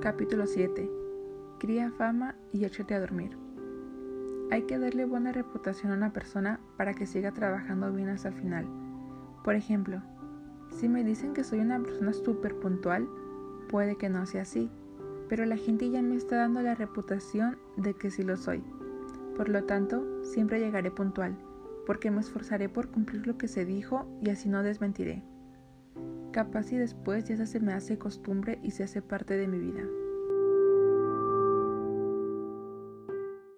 Capítulo 7. Cría fama y échate a dormir. Hay que darle buena reputación a una persona para que siga trabajando bien hasta el final. Por ejemplo, si me dicen que soy una persona súper puntual, puede que no sea así, pero la gente ya me está dando la reputación de que sí lo soy. Por lo tanto, siempre llegaré puntual, porque me esforzaré por cumplir lo que se dijo y así no desmentiré. Capaz y después ya se me hace costumbre y se hace parte de mi vida.